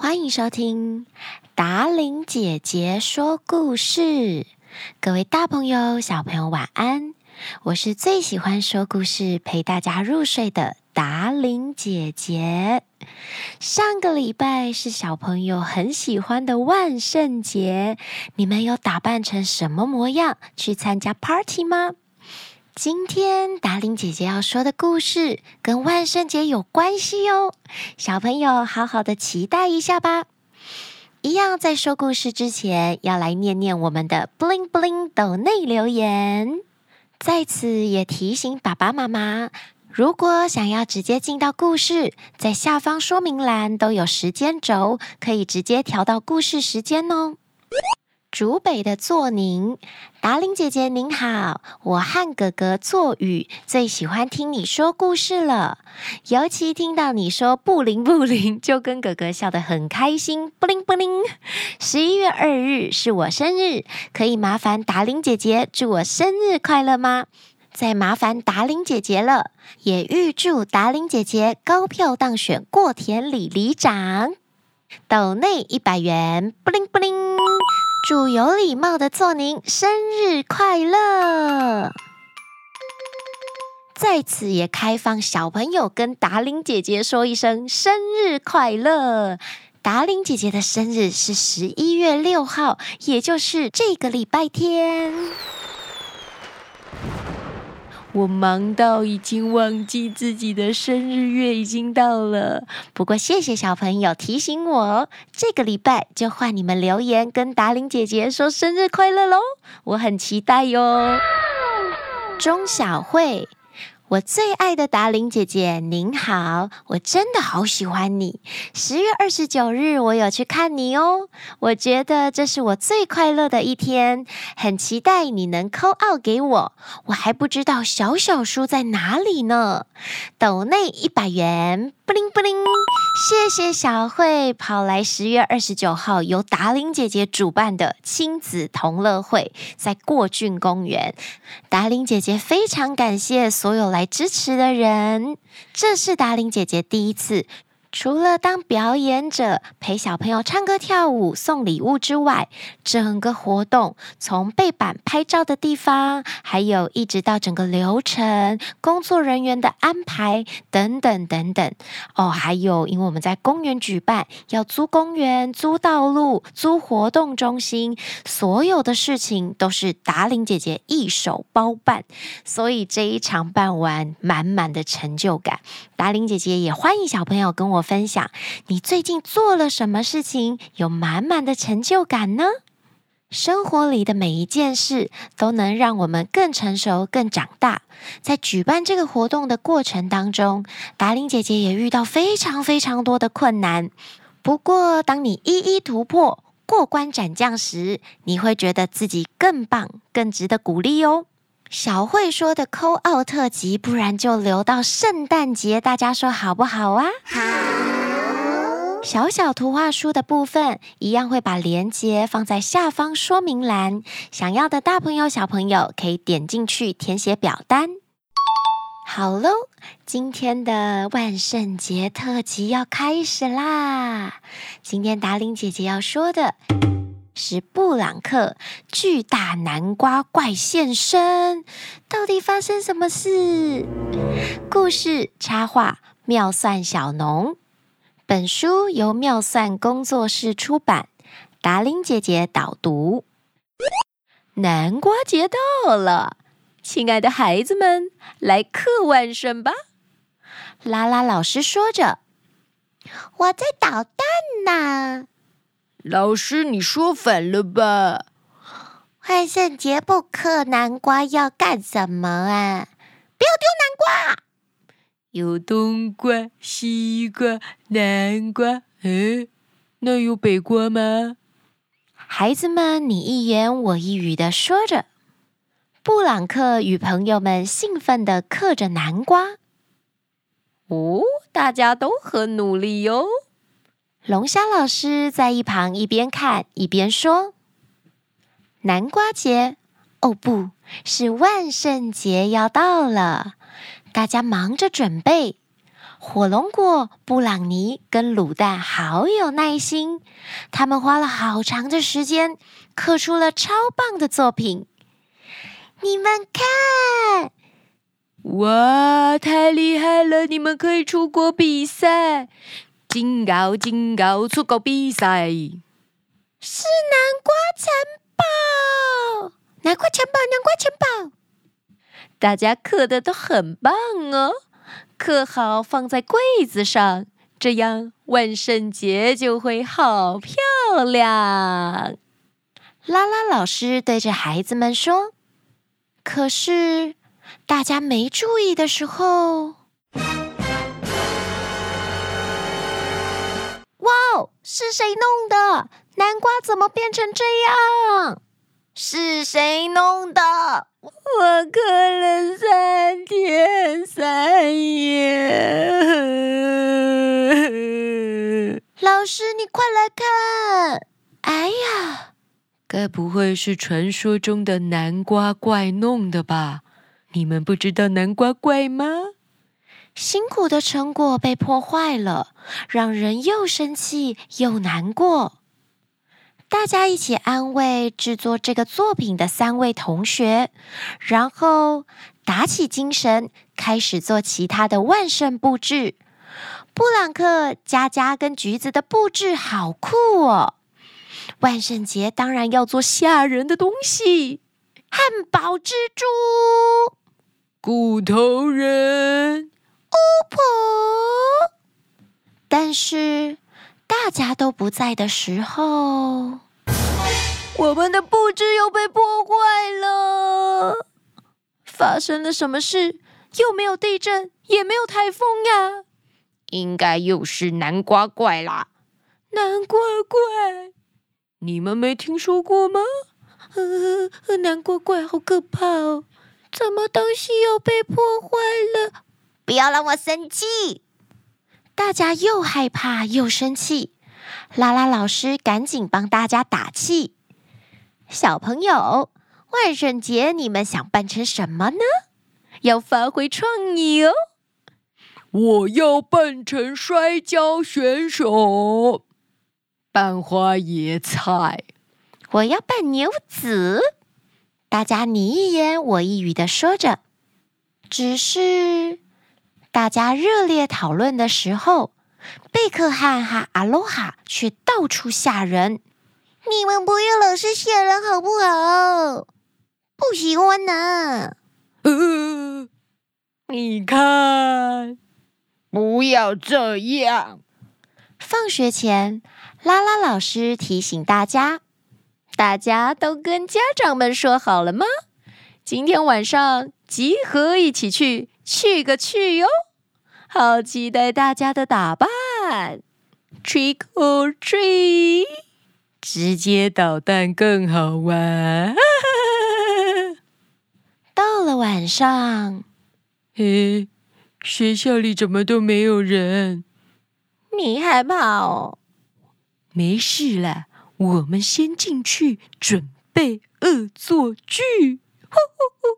欢迎收听达伶姐姐说故事。各位大朋友、小朋友，晚安！我是最喜欢说故事、陪大家入睡的达伶姐姐。上个礼拜是小朋友很喜欢的万圣节，你们有打扮成什么模样去参加 party 吗？今天达令姐姐要说的故事跟万圣节有关系哦，小朋友好好的期待一下吧。一样在说故事之前，要来念念我们的 bling bling 抖内留言。在此也提醒爸爸妈妈，如果想要直接进到故事，在下方说明栏都有时间轴，可以直接调到故事时间哦。竹北的作宁，达玲姐姐您好，我和哥哥作宇最喜欢听你说故事了，尤其听到你说不灵不灵，就跟哥哥笑得很开心，不灵不灵。十一月二日是我生日，可以麻烦达玲姐姐祝我生日快乐吗？再麻烦达玲姐姐了，也预祝达玲姐姐高票当选过田里里长，抖内一百元，不灵不灵。祝有礼貌的作宁生日快乐！在此也开放小朋友跟达玲姐姐说一声生日快乐。达玲姐姐的生日是十一月六号，也就是这个礼拜天。我忙到已经忘记自己的生日月已经到了，不过谢谢小朋友提醒我，这个礼拜就换你们留言跟达玲姐姐说生日快乐喽，我很期待哟。钟小慧。我最爱的达玲姐姐，您好，我真的好喜欢你。十月二十九日，我有去看你哦，我觉得这是我最快乐的一天，很期待你能扣奥给我。我还不知道小小书在哪里呢。斗内一百元，布灵布灵，谢谢小慧跑来十月二十九号由达玲姐姐主办的亲子同乐会，在过郡公园。达玲姐姐非常感谢所有来。支持的人，这是达玲姐姐第一次。除了当表演者陪小朋友唱歌跳舞送礼物之外，整个活动从背板拍照的地方，还有一直到整个流程、工作人员的安排等等等等哦，还有因为我们在公园举办，要租公园、租道路、租活动中心，所有的事情都是达玲姐姐一手包办，所以这一场办完，满满的成就感。达玲姐姐也欢迎小朋友跟我我分享，你最近做了什么事情，有满满的成就感呢？生活里的每一件事都能让我们更成熟、更长大。在举办这个活动的过程当中，达伶姐姐也遇到非常非常多的困难。不过，当你一一突破、过关斩将时，你会觉得自己更棒、更值得鼓励哦。小慧说的 call out 特辑，不然就留到圣诞节，大家说好不好啊？好。小小图画书的部分，一样会把链接放在下方说明栏，想要的大朋友、小朋友可以点进去填写表单。好喽，今天的万圣节特辑要开始啦！今天达伶姐姐要说的。是布朗克巨大南瓜怪现身，到底发生什么事？故事插画妙算小农，本书由妙算工作室出版，达伶姐姐导读。南瓜节到了，亲爱的孩子们，来客万圣吧！拉拉老师说着，我在捣蛋呢。老师，你说反了吧？万圣节不嗑南瓜要干什么啊？不要丢南瓜！有冬瓜、西瓜、南瓜，诶，那有北瓜吗？孩子们你一言我一语的说着，布朗克与朋友们兴奋的嗑着南瓜。哦，大家都很努力哟。龙虾老师在一旁一边看一边说：“南瓜节，哦，不是万圣节要到了，大家忙着准备。火龙果、布朗尼跟卤蛋好有耐心，他们花了好长的时间刻出了超棒的作品。你们看，哇，太厉害了！你们可以出国比赛，警告警告，出国比赛是南瓜城堡，南瓜城堡，南瓜城堡，大家刻的都很棒哦。刻好放在柜子上，这样万圣节就会好漂亮。拉拉老师对着孩子们说：“可是大家没注意的时候，是谁弄的？南瓜怎么变成这样？是谁弄的？”我刻了三天三夜，老师，你快来看！哎呀，该不会是传说中的南瓜怪弄的吧？你们不知道南瓜怪吗？辛苦的成果被破坏了，让人又生气又难过。大家一起安慰制作这个作品的三位同学，然后打起精神，开始做其他的万圣布置。布朗克、佳佳跟橘子的布置好酷哦！万圣节当然要做吓人的东西，汉堡蜘蛛、骨头人、巫婆。但是。大家都不在的时候，我们的布置又被破坏了。发生了什么事？又没有地震，也没有台风呀。应该又是南瓜怪啦！南瓜怪，你们没听说过吗？呃，南瓜怪好可怕哦！怎么东西又被破坏了？不要让我生气！大家又害怕又生气，拉拉老师赶紧帮大家打气。小朋友，万圣节你们想扮成什么呢？要发挥创意哦！我要扮成摔跤选手，扮花椰菜。我要扮牛子。大家你一言我一语的说着，只是。大家热烈讨论的时候，贝克汉和阿罗哈却到处吓人。你们不要老是吓人好不好？不喜欢呢。呃，你看，不要这样。放学前，拉拉老师提醒大家：大家都跟家长们说好了吗？今天晚上集合一起去，去个去哟！好期待大家的打扮，Trick or treat，直接捣蛋更好玩。到了晚上，嘿，学校里怎么都没有人？你害怕哦？没事啦，我们先进去准备恶作剧。呼呼呼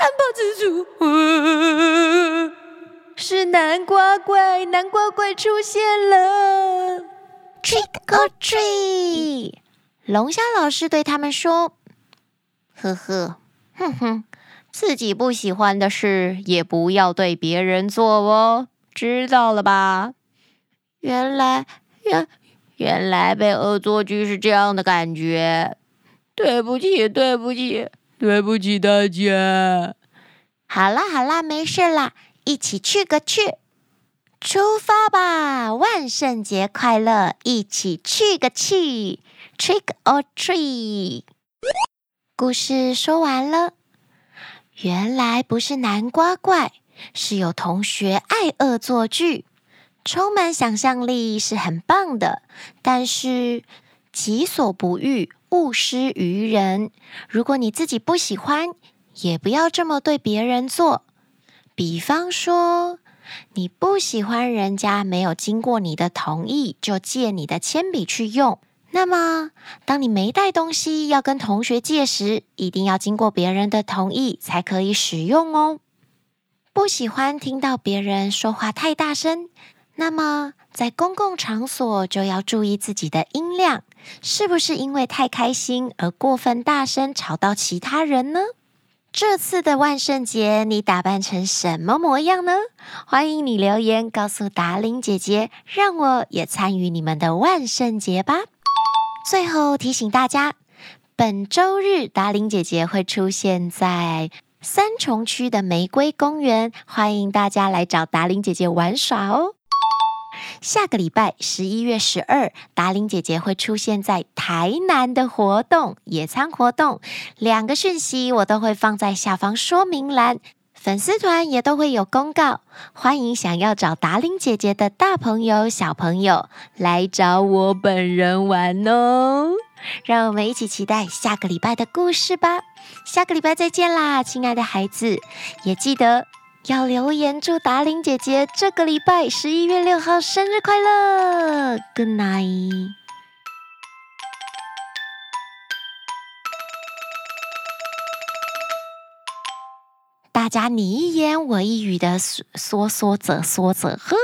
汉堡蜘蛛，是南瓜怪！南瓜怪出现了！Trick or treat！龙虾老师对他们说：“呵呵，哼哼，自己不喜欢的事也不要对别人做哦，知道了吧？”原来，原原来被恶作剧是这样的感觉。对不起，对不起。对不起大家。好啦好啦，没事啦，一起去个去，出发吧！万圣节快乐，一起去个去，Trick or treat。故事说完了。原来不是南瓜怪，是有同学爱恶作剧，充满想象力是很棒的，但是己所不欲。勿施于人。如果你自己不喜欢，也不要这么对别人做。比方说，你不喜欢人家没有经过你的同意就借你的铅笔去用，那么，当你没带东西要跟同学借时，一定要经过别人的同意才可以使用哦。不喜欢听到别人说话太大声，那么在公共场所就要注意自己的音量，是不是因为太开心而过分大声吵到其他人呢？这次的万圣节，你打扮成什么模样呢？欢迎你留言告诉达令姐姐，让我也参与你们的万圣节吧。最后提醒大家，本周日达令姐姐会出现在三重区的玫瑰公园，欢迎大家来找达令姐姐玩耍哦。下个礼拜十一月十二，达玲姐姐会出现在台南的活动野餐活动，两个讯息我都会放在下方说明栏，粉丝团也都会有公告，欢迎想要找达玲姐姐的大朋友小朋友来找我本人玩哦。让我们一起期待下个礼拜的故事吧，下个礼拜再见啦，亲爱的孩子，也记得。要留言祝达玲姐姐这个礼拜十一月六号生日快乐，Good night！大家你一言我一语的说说着说着，呵。